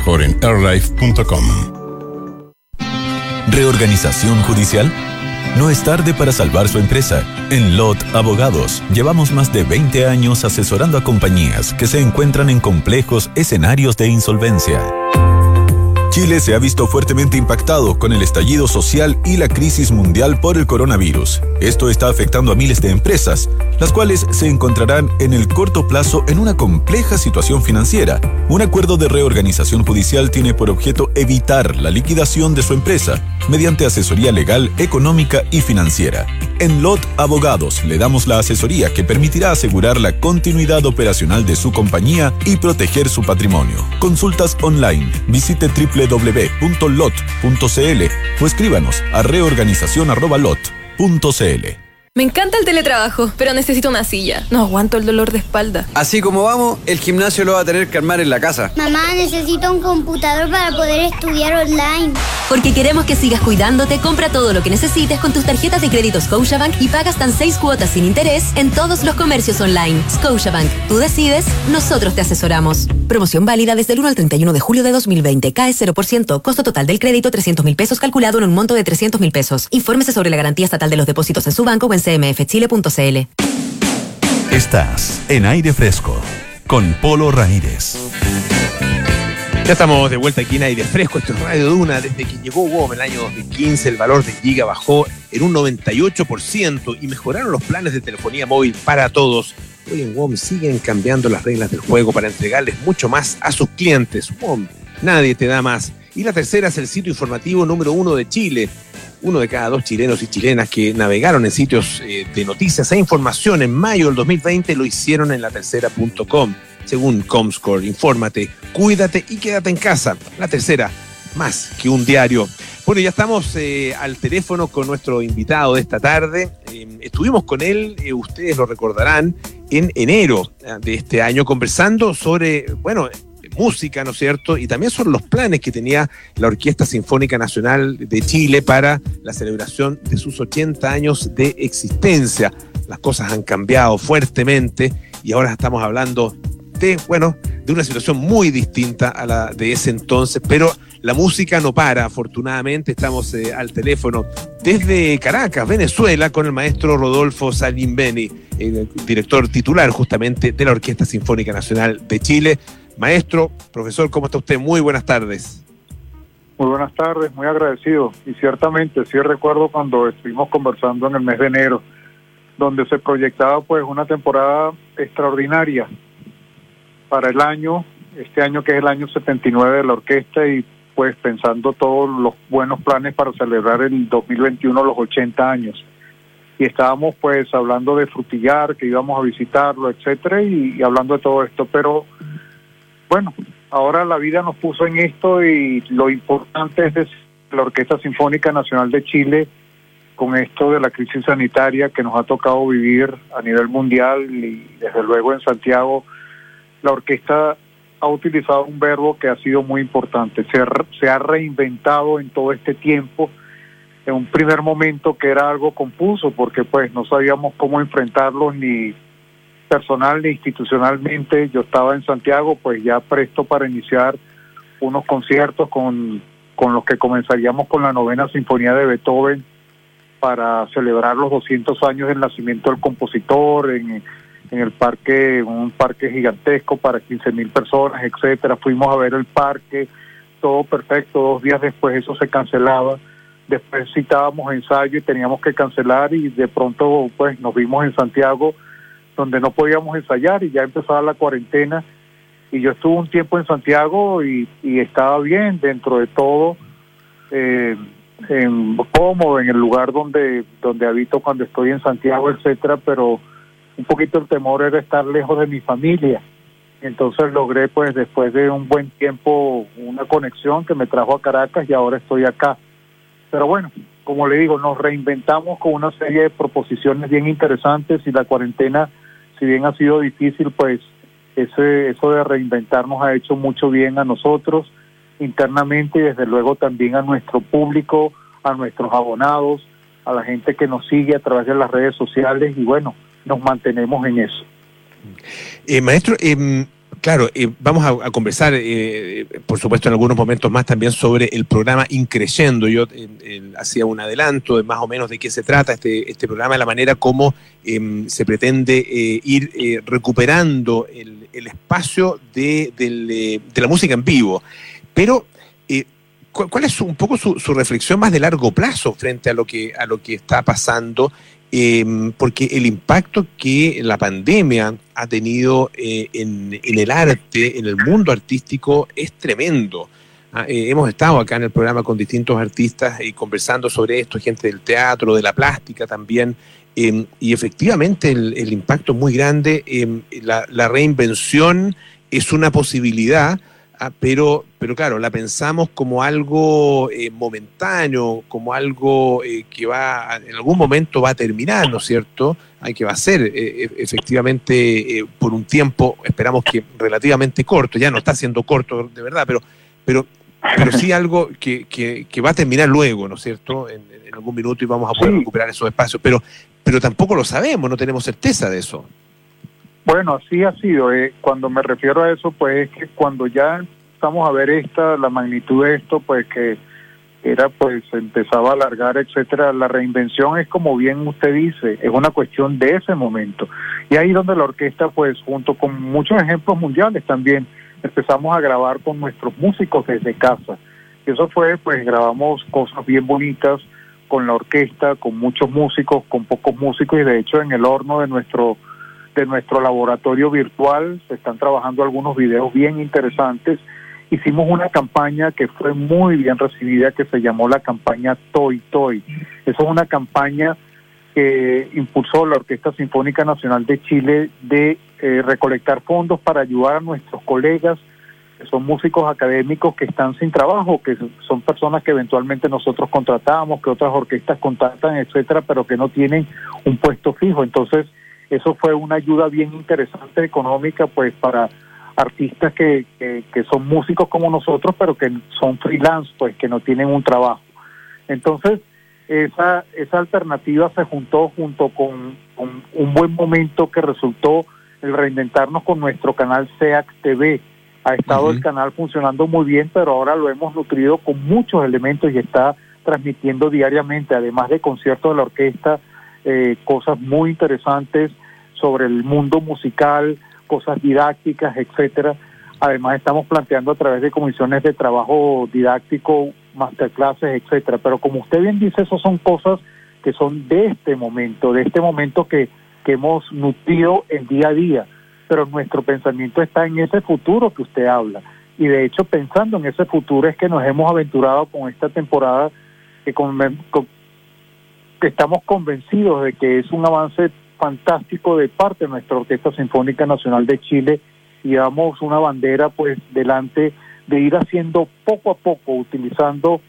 en airlife.com. ¿Reorganización judicial? No es tarde para salvar su empresa. En LOT Abogados llevamos más de 20 años asesorando a compañías que se encuentran en complejos escenarios de insolvencia. Chile se ha visto fuertemente impactado con el estallido social y la crisis mundial por el coronavirus. Esto está afectando a miles de empresas, las cuales se encontrarán en el corto plazo en una compleja situación financiera. Un acuerdo de reorganización judicial tiene por objeto evitar la liquidación de su empresa mediante asesoría legal, económica y financiera. En LOT Abogados le damos la asesoría que permitirá asegurar la continuidad operacional de su compañía y proteger su patrimonio. Consultas online. Visite triple www.lot.cl o escríbanos a reorganización.lot.cl. Me encanta el teletrabajo, pero necesito una silla. No aguanto el dolor de espalda. Así como vamos, el gimnasio lo va a tener que armar en la casa. Mamá, necesito un computador para poder estudiar online. Porque queremos que sigas cuidándote, compra todo lo que necesites con tus tarjetas de crédito Scotiabank y pagas tan seis cuotas sin interés en todos los comercios online. Scotiabank, tú decides, nosotros te asesoramos. Promoción válida desde el 1 al 31 de julio de 2020. Cae 0%. Costo total del crédito 300 mil pesos calculado en un monto de 300 mil pesos. Infórmese sobre la garantía estatal de los depósitos en su banco o en cmfchile.cl. Estás en aire fresco con Polo Ramírez. Ya estamos de vuelta aquí en aire fresco. Esto es Radio Duna. Desde que llegó WOM en el año 2015, el valor de Giga bajó en un 98% y mejoraron los planes de telefonía móvil para todos. Hoy en WOM siguen cambiando las reglas del juego para entregarles mucho más a sus clientes. WOM, nadie te da más. Y la tercera es el sitio informativo número uno de Chile uno de cada dos chilenos y chilenas que navegaron en sitios eh, de noticias e información en mayo del 2020 lo hicieron en la tercera.com. Según Comscore, infórmate, cuídate y quédate en casa. La tercera, más que un diario. Bueno, ya estamos eh, al teléfono con nuestro invitado de esta tarde. Eh, estuvimos con él, ustedes lo recordarán, en enero de este año conversando sobre, bueno, música, ¿no es cierto? Y también son los planes que tenía la Orquesta Sinfónica Nacional de Chile para la celebración de sus 80 años de existencia. Las cosas han cambiado fuertemente y ahora estamos hablando bueno, de una situación muy distinta a la de ese entonces, pero la música no para, afortunadamente estamos eh, al teléfono desde Caracas, Venezuela, con el maestro Rodolfo Salimbeni, el director titular justamente de la Orquesta Sinfónica Nacional de Chile. Maestro, profesor, ¿cómo está usted? Muy buenas tardes. Muy buenas tardes, muy agradecido. Y ciertamente, sí recuerdo cuando estuvimos conversando en el mes de enero, donde se proyectaba pues una temporada extraordinaria para el año, este año que es el año 79 de la orquesta y pues pensando todos los buenos planes para celebrar el 2021 los 80 años. Y estábamos pues hablando de frutillar, que íbamos a visitarlo, etcétera, y hablando de todo esto, pero bueno, ahora la vida nos puso en esto y lo importante es decir, la Orquesta Sinfónica Nacional de Chile, con esto de la crisis sanitaria que nos ha tocado vivir a nivel mundial y desde luego en Santiago, la orquesta ha utilizado un verbo que ha sido muy importante, se, ha reinventado en todo este tiempo, en un primer momento que era algo confuso porque pues no sabíamos cómo enfrentarlo ni personal e institucionalmente, yo estaba en Santiago, pues ya presto para iniciar unos conciertos con, con los que comenzaríamos con la novena sinfonía de Beethoven para celebrar los 200 años del nacimiento del compositor en, en el parque, un parque gigantesco para 15 mil personas, etcétera. Fuimos a ver el parque, todo perfecto. Dos días después eso se cancelaba después citábamos ensayo y teníamos que cancelar y de pronto pues nos vimos en Santiago donde no podíamos ensayar y ya empezaba la cuarentena y yo estuve un tiempo en Santiago y, estaba bien dentro de todo, eh, en, cómodo en el lugar donde, donde habito cuando estoy en Santiago, etcétera, pero un poquito el temor era estar lejos de mi familia. Entonces logré pues después de un buen tiempo una conexión que me trajo a Caracas y ahora estoy acá. Pero bueno, como le digo, nos reinventamos con una serie de proposiciones bien interesantes y la cuarentena, si bien ha sido difícil, pues ese, eso de reinventarnos ha hecho mucho bien a nosotros internamente y desde luego también a nuestro público, a nuestros abonados, a la gente que nos sigue a través de las redes sociales y bueno, nos mantenemos en eso. Eh, maestro, eh, Claro, eh, vamos a, conversar, por supuesto, en algunos momentos más también sobre el programa Increyendo. Yo hacía un adelanto de más o menos de qué se trata este, este programa, la manera como se pretende ir recuperando el, espacio de, la música en vivo. Pero, ¿cuál es un poco su, su, reflexión más de largo plazo frente a lo que, a lo que está pasando Em, porque el impacto que la pandemia ha tenido eh, en, el arte, en el mundo artístico, es tremendo. Ah, eh, hemos estado acá en el programa con distintos artistas y conversando sobre esto, gente del teatro, de la plástica también, em, y efectivamente el, impacto es muy grande. Em, la reinvención es una posibilidad, Ah, pero, pero claro, la pensamos como algo eh, momentáneo, como algo eh, que va, en algún momento va a terminar, ¿no es cierto? Hay que va a ser eh, e, efectivamente por un tiempo, esperamos que relativamente corto, ya no está siendo corto de verdad, pero, pero, pero sí algo que, que, va a terminar luego, ¿no es cierto? En, algún minuto y vamos a poder recuperar esos espacios, pero, pero tampoco lo sabemos, no tenemos certeza de eso. Bueno, así ha sido. Eh. Cuando me refiero a eso, pues es que cuando ya estamos a ver esta, la magnitud de esto, pues que era pues empezaba a alargar, etcétera. La reinvención es como bien usted dice, es una cuestión de ese momento. Y ahí donde la orquesta, pues junto con muchos ejemplos mundiales también, empezamos a grabar con nuestros músicos desde casa. Eso fue, pues grabamos cosas bien bonitas con la orquesta, con muchos músicos, con pocos músicos y de hecho en el horno de nuestro de nuestro laboratorio virtual. Se están trabajando algunos videos bien interesantes. Hicimos una campaña que fue muy bien recibida que se llamó la campaña Toy Toy. Esa es una campaña que impulsó la Orquesta Sinfónica Nacional de Chile de eh, recolectar fondos para ayudar a nuestros colegas que son músicos académicos que están sin trabajo, que son personas que eventualmente nosotros contratamos, que otras orquestas contratan, etcétera, pero que no tienen un puesto fijo. Entonces, eso fue una ayuda bien interesante económica, pues para artistas que, que, son músicos como nosotros, pero que son freelance, pues que no tienen un trabajo. Entonces, esa, esa alternativa se juntó junto con, un buen momento que resultó el reinventarnos con nuestro canal SEAC TV. Ha estado el canal funcionando muy bien, pero ahora lo hemos nutrido con muchos elementos y está transmitiendo diariamente, además de conciertos de la orquesta, eh, cosas muy interesantes sobre el mundo musical, cosas didácticas, etcétera. Además estamos planteando a través de comisiones de trabajo didáctico, masterclasses, etcétera. Pero como usted bien dice, eso son cosas que son de este momento, de este momento que, que hemos nutrido el día a día. Pero nuestro pensamiento está en ese futuro que usted habla. Y de hecho, pensando en ese futuro es que nos hemos aventurado con esta temporada que, con, que estamos convencidos de que es un avance fantástico de parte de nuestra Orquesta Sinfónica Nacional de Chile y damos una bandera pues delante de ir haciendo poco a poco, utilizando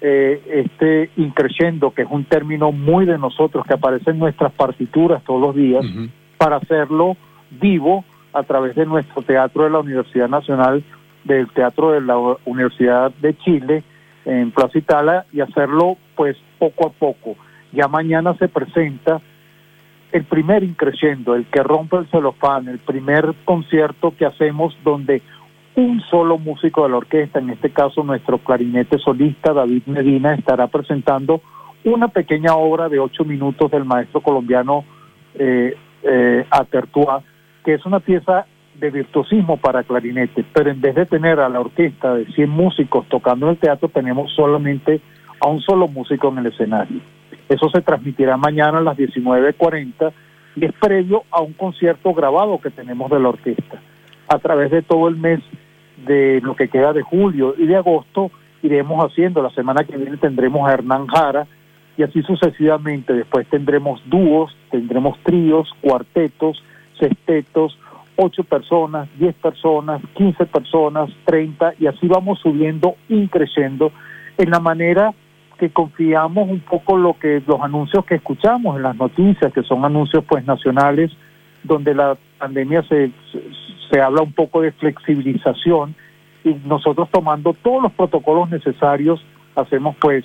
eh, este increyendo, que es un término muy de nosotros, que aparece en nuestras partituras todos los días, para hacerlo vivo a través de nuestro teatro de la Universidad Nacional, del Teatro de la Universidad de Chile, en Plaza Itala, y hacerlo pues poco a poco. Ya mañana se presenta el primer increciendo, el que rompe el celofán, el primer concierto que hacemos donde un solo músico de la orquesta, en este caso nuestro clarinete solista David Medina, estará presentando una pequeña obra de ocho minutos del maestro colombiano eh, eh, que es una pieza de virtuosismo para clarinete, pero en vez de tener a la orquesta de 100 músicos tocando en el teatro, tenemos solamente a un solo músico en el escenario. Eso se transmitirá mañana a las 19.40 y es previo a un concierto grabado que tenemos de la orquesta. A través de todo el mes de lo que queda de julio y de agosto iremos haciendo. La semana que viene tendremos a Hernán Jara y así sucesivamente. Después tendremos dúos, tendremos tríos, cuartetos, sextetos, ocho personas, diez personas, quince personas, treinta y así vamos subiendo y creciendo en la manera que confiamos un poco lo que los anuncios que escuchamos en las noticias, que son anuncios pues nacionales, donde la pandemia se, se habla un poco de flexibilización y nosotros tomando todos los protocolos necesarios hacemos pues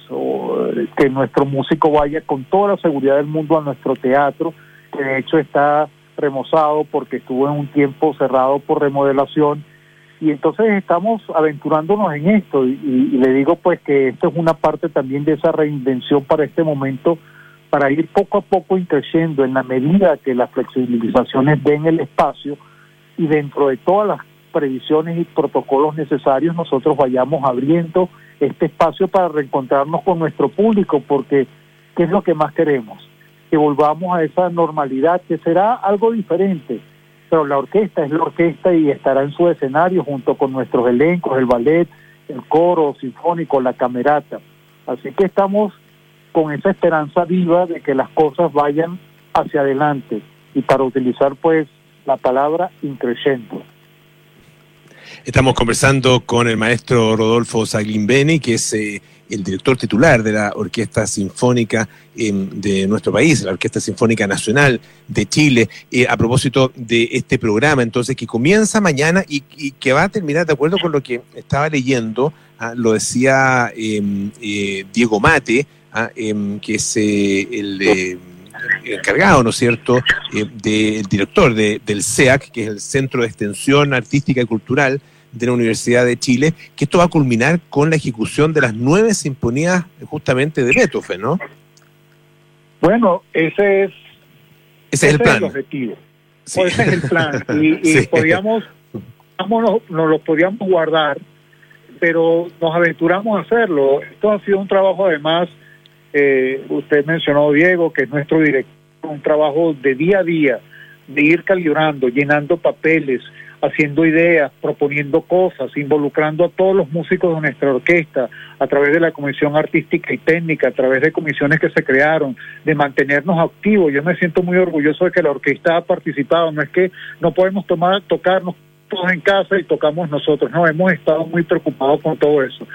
que nuestro músico vaya con toda la seguridad del mundo a nuestro teatro, que de hecho está remozado porque estuvo en un tiempo cerrado por remodelación y entonces estamos aventurándonos en esto y, le digo pues que esto es una parte también de esa reinvención para este momento para ir poco a poco creciendo en la medida que las flexibilizaciones den el espacio y dentro de todas las previsiones y protocolos necesarios nosotros vayamos abriendo este espacio para reencontrarnos con nuestro público porque ¿qué es lo que más queremos? Que volvamos a esa normalidad que será algo diferente pero la orquesta es la orquesta y estará en su escenario junto con nuestros elencos, el ballet, el coro sinfónico, la camerata. Así que estamos con esa esperanza viva de que las cosas vayan hacia adelante y para utilizar pues la palabra increyendo. Estamos conversando con el maestro Rodolfo Saglimbeni, que es eh, el director titular de la Orquesta Sinfónica em, de nuestro país, la Orquesta Sinfónica Nacional de Chile, eh, a propósito de este programa, entonces, que comienza mañana y, que va a terminar, de acuerdo con lo que estaba leyendo, ah, lo decía em, eh, Diego Mate, ah, em, que es eh, el encargado, ¿no es cierto?, del director del CEAC, que es el Centro de Extensión Artística y Cultural de la Universidad de Chile, que esto va a culminar con la ejecución de las nueve sinfonías justamente de Beethoven, ¿no? Bueno, ese es, ese, es el plan. objetivo. ese es el plan. Y, podíamos, nos, nos lo podíamos guardar, pero nos aventuramos a hacerlo. Esto ha sido un trabajo además, eh, usted mencionó Diego, que es nuestro director, un trabajo de día a día, de ir calibrando, llenando papeles, haciendo ideas, proponiendo cosas, involucrando a todos los músicos de nuestra orquesta a través de la Comisión Artística y Técnica, a través de comisiones que se crearon, de mantenernos activos. Yo me siento muy orgulloso de que la orquesta ha participado, no es que no podemos tomar, tocarnos todos en casa y tocamos nosotros, no, hemos estado muy preocupados con todo eso.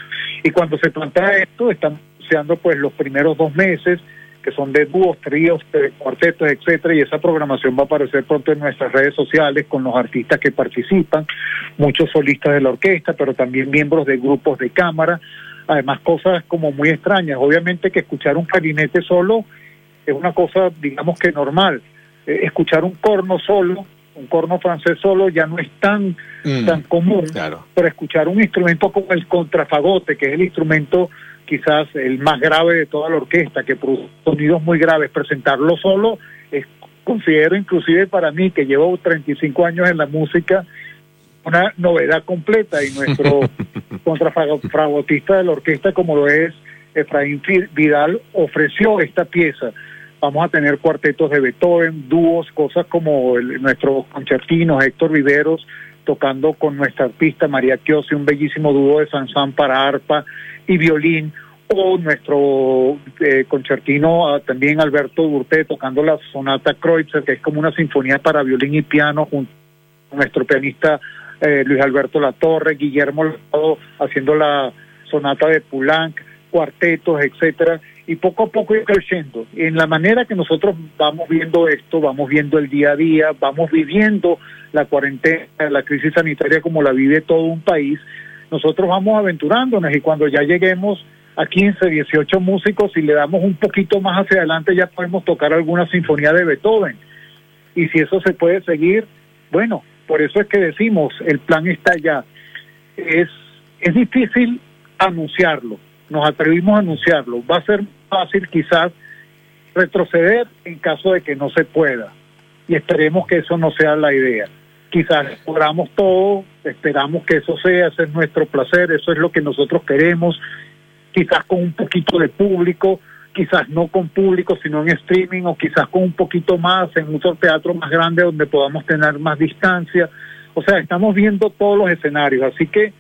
Y cuando se plantea esto, estamos anunciando pues los primeros dos meses, que son de dúos, tríos, cuartetos, etcétera, y esa programación va a aparecer pronto en nuestras redes sociales con los artistas que participan, muchos solistas de la orquesta, pero también miembros de grupos de cámara, además cosas como muy extrañas. Obviamente que escuchar un clarinete solo es una cosa, digamos que normal. Eh, escuchar un corno solo, un corno francés solo ya no es tan, mm, tan común, pero escuchar un instrumento como el contrafagote, que es el instrumento quizás el más grave de toda la orquesta, que produce sonidos muy graves. Presentarlo solo es, considero inclusive para mí, que llevo 35 años en la música, una novedad completa y nuestro contrafagotista de la orquesta, como lo es Efraín Vidal, ofreció esta pieza. Vamos a tener cuartetos de Beethoven, dúos, cosas como el, nuestros concertinos, Héctor Viveros, tocando con nuestra artista María Kiosi, un bellísimo dúo de Sansán para arpa y violín, o nuestro eh, concertino ah, también Alberto Durte tocando la sonata Kreutzer, que es como una sinfonía para violín y piano, junto con nuestro pianista eh, Luis Alberto Latorre, Guillermo haciendo la sonata de Poulenc, cuartetos, etcétera, y poco a poco ir creciendo. En la manera que nosotros vamos viendo esto, vamos viendo el día a día, vamos viviendo la cuarentena, la crisis sanitaria como la vive todo un país, nosotros vamos aventurándonos y cuando ya lleguemos a 15, 18 músicos y le damos un poquito más hacia adelante ya podemos tocar alguna sinfonía de Beethoven. Y si eso se puede seguir, bueno, por eso es que decimos, el plan está ya. Es, es difícil anunciarlo, nos atrevimos a anunciarlo. Va a ser fácil quizás retroceder en caso de que no se pueda. Y esperemos que eso no sea la idea quizás logramos todo, esperamos que eso sea, ese es nuestro placer, eso es lo que nosotros queremos quizás con un poquito de público, quizás no con público, sino en streaming, o quizás con un poquito más en otro teatro más grande donde podamos tener más distancia. O sea, estamos viendo todos los escenarios, así que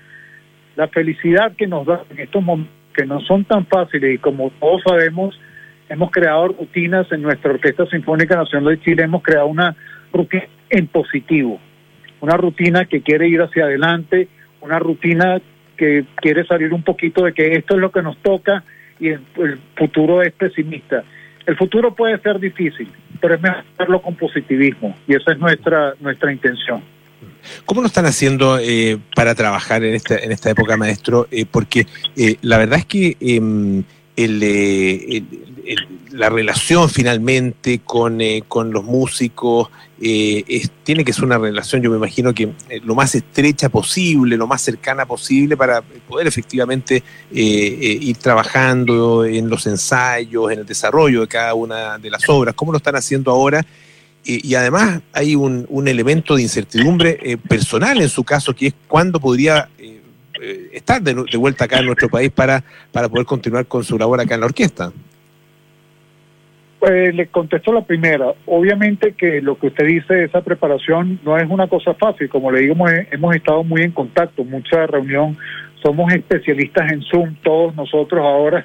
la felicidad que nos da en estos momentos, que no son tan fáciles y como todos sabemos, hemos creado rutinas en nuestra Orquesta Sinfónica Nacional de Chile, hemos creado una rutina en positivo, una rutina que quiere ir hacia adelante, una rutina que quiere salir un poquito de que esto es lo que nos toca y el, futuro es pesimista. El futuro puede ser difícil, pero es mejor hacerlo con positivismo y esa es nuestra nuestra intención. ¿Cómo lo están haciendo eh, para trabajar en esta, en esta época, maestro? Eh, porque eh, la verdad es que em, el, la relación finalmente con, con los músicos tiene que ser una relación, yo me imagino que lo más estrecha posible, lo más cercana posible para poder efectivamente ir trabajando en los ensayos, en el desarrollo de cada una de las obras. ¿Cómo lo están haciendo ahora? Y además hay un, un, elemento de incertidumbre eh, personal en su caso, que es cuándo podría eh, eh, estar de, vuelta acá en nuestro país para, para poder continuar con su labor acá en la orquesta. Pues le contesto la primera. Obviamente que lo que usted dice, esa preparación no es una cosa fácil. Como le digo, hemos estado muy en contacto, mucha reunión. Somos especialistas en Zoom, todos nosotros ahora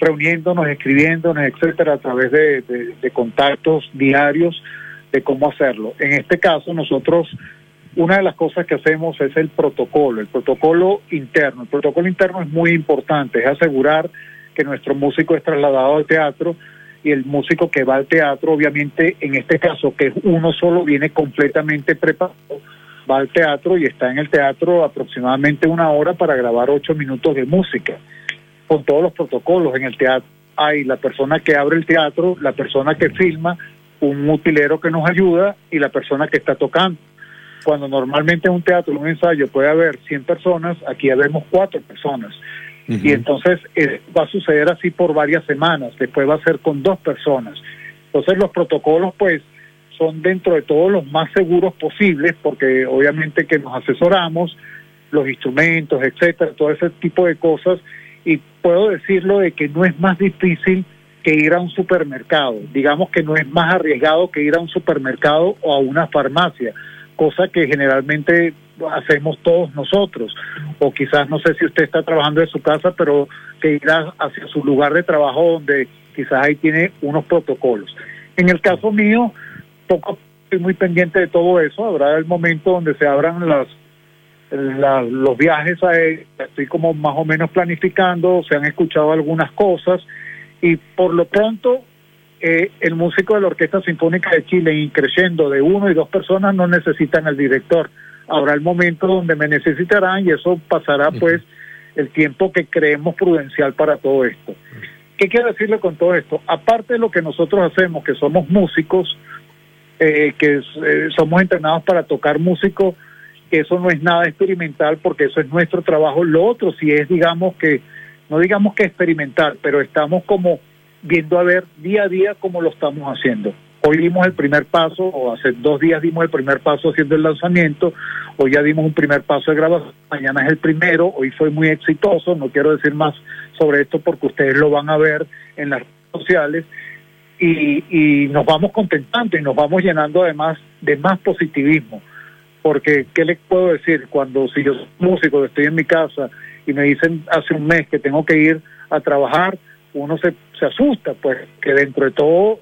reuniéndonos, escribiéndonos, etcétera, a través de, de, contactos diarios de cómo hacerlo. En este caso, nosotros, una de las cosas que hacemos es el protocolo, el protocolo interno. El protocolo interno es muy importante, es asegurar que nuestro músico es trasladado al teatro y el músico que va al teatro, obviamente, en este caso, que uno solo viene completamente preparado, va al teatro y está en el teatro aproximadamente una hora para grabar ocho minutos de música con todos los protocolos en el teatro. Hay la persona que abre el teatro, la persona que filma, un utilero que nos ayuda y la persona que está tocando. Cuando normalmente en un teatro, en un ensayo puede haber 100 personas, aquí habemos cuatro personas. Y entonces eh, va a suceder así por varias semanas, después va a ser con dos personas. Entonces los protocolos pues son dentro de todos los más seguros posibles, porque obviamente que nos asesoramos, los instrumentos, etcétera, todo ese tipo de cosas, y puedo decirlo de que no es más difícil que ir a un supermercado. Digamos que no es más arriesgado que ir a un supermercado o a una farmacia, cosa que generalmente hacemos todos nosotros. O quizás no sé si usted está trabajando en su casa, pero que irá hacia su lugar de trabajo donde quizás ahí tiene unos protocolos. En el caso mío, poco estoy muy pendiente de todo eso. Habrá el momento donde se abran las los viajes a estoy como más o menos planificando, se han escuchado algunas cosas y por lo pronto eh, el músico de la Orquesta Sinfónica de Chile, increciendo de uno y dos personas, no necesitan al director. Habrá el momento donde me necesitarán y eso pasará pues el tiempo que creemos prudencial para todo esto. ¿Qué quiero decirle con todo esto? Aparte de lo que nosotros hacemos, que somos músicos, eh, que eh, somos entrenados para tocar músicos, eso no es nada experimental porque eso es nuestro trabajo. Lo otro sí es, digamos que, no digamos que experimental, pero estamos como viendo a ver día a día cómo lo estamos haciendo. Hoy dimos el primer paso, o hace dos días dimos el primer paso haciendo el lanzamiento, hoy ya dimos un primer paso de grabación, mañana es el primero, hoy fue muy exitoso, no quiero decir más sobre esto porque ustedes lo van a ver en las redes sociales, y, y nos vamos contentando y nos vamos llenando además de más positivismo porque ¿qué les puedo decir? Cuando si yo soy músico, estoy en mi casa y me dicen hace un mes que tengo que ir a trabajar, uno se, se asusta, pues que dentro de todo,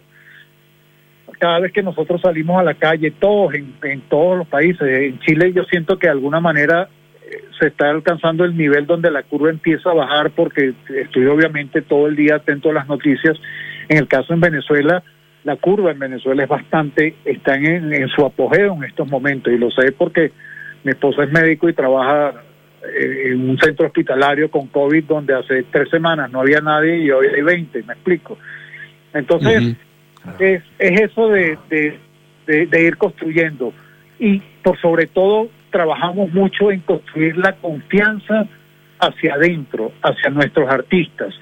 cada vez que nosotros salimos a la calle, todos, en, en todos los países, en Chile yo siento que de alguna manera eh, se está alcanzando el nivel donde la curva empieza a bajar porque estoy obviamente todo el día atento a las noticias. En el caso en Venezuela, la curva en Venezuela es bastante, está en, su apogeo en estos momentos y lo sé porque mi esposa es médico y trabaja eh, en un centro hospitalario con COVID donde hace tres semanas no había nadie y hoy hay 20, me explico. Entonces, es, es eso de, de ir construyendo. Y por sobre todo trabajamos mucho en construir la confianza hacia adentro, hacia nuestros artistas,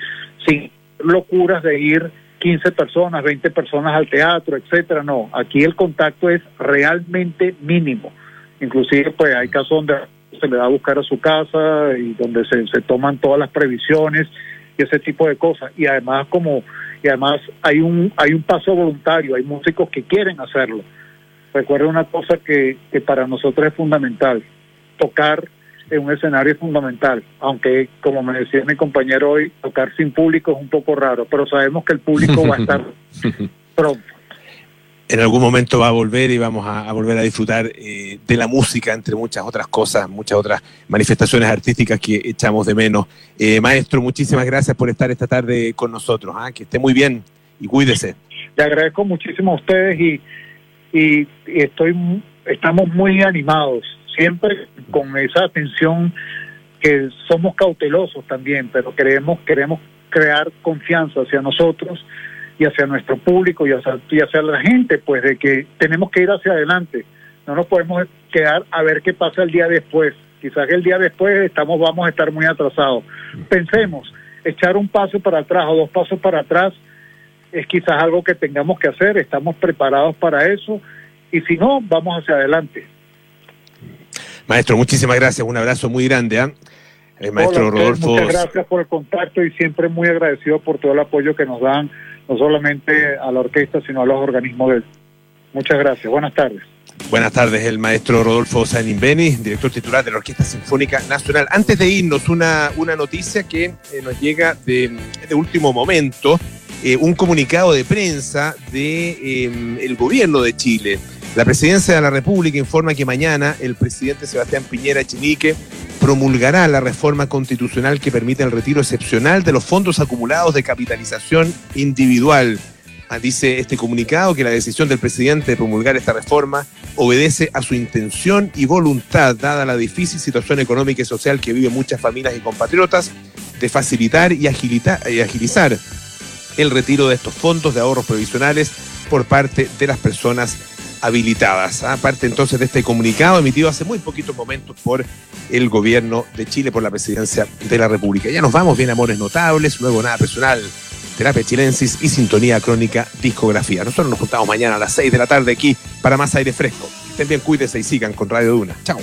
sin locuras de ir 15 personas, 20 personas al teatro, etcétera. No, aquí el contacto es realmente mínimo. Inclusive, pues hay casos donde se le da a buscar a su casa y donde se, se toman todas las previsiones y ese tipo de cosas. Y además como y además hay un hay un paso voluntario, hay músicos que quieren hacerlo. Recuerda una cosa que, que para nosotros es fundamental, tocar en un escenario es fundamental, aunque como me decía mi compañero hoy, tocar sin público es un poco raro, pero sabemos que el público va a estar pronto en algún momento va a volver y vamos a, volver a disfrutar eh, de la música, entre muchas otras cosas, muchas otras manifestaciones artísticas que echamos de menos. Eh, maestro, muchísimas gracias por estar esta tarde con nosotros. ¿ah? Que esté muy bien y cuídese. Le agradezco muchísimo a ustedes y, y, estoy, estamos muy animados, siempre con esa atención que somos cautelosos también, pero queremos, queremos crear confianza hacia nosotros y hacia nuestro público y hacia, y hacia la gente, pues de que tenemos que ir hacia adelante. No nos podemos quedar a ver qué pasa el día después. Quizás el día después estamos vamos a estar muy atrasados. Pensemos, echar un paso para atrás o dos pasos para atrás es quizás algo que tengamos que hacer, estamos preparados para eso y si no, vamos hacia adelante. Maestro, muchísimas gracias, un abrazo muy grande. ¿eh? El maestro Rodolfo. Muchas gracias por el contacto y siempre muy agradecido por todo el apoyo que nos dan no solamente a la orquesta, sino a los organismos de Muchas gracias. Buenas tardes. Buenas tardes, el maestro Rodolfo Beni, director titular de la Orquesta Sinfónica Nacional. Antes de irnos, una, una noticia que eh, nos llega de, último momento, eh, un comunicado de prensa del de, em, el gobierno de Chile. La presidencia de la República informa que mañana el presidente Sebastián Piñera Chinique promulgará la reforma constitucional que permite el retiro excepcional de los fondos acumulados de capitalización individual. Ah, dice este comunicado que la decisión del presidente de promulgar esta reforma obedece a su intención y voluntad, dada la difícil situación económica y social que viven muchas familias y compatriotas, de facilitar y, y agilizar el retiro de estos fondos de ahorros provisionales por parte de las personas habilitadas. Aparte entonces de este comunicado emitido hace muy poquitos momentos por el gobierno de Chile, por la presidencia de la República. Ya nos vamos, bien amores notables, luego nada personal, terapia chilensis y sintonía crónica discografía. Nosotros nos juntamos mañana a las 6 de la tarde aquí para más aire fresco. Estén bien, cuídense y sigan con Radio Duna. Chao.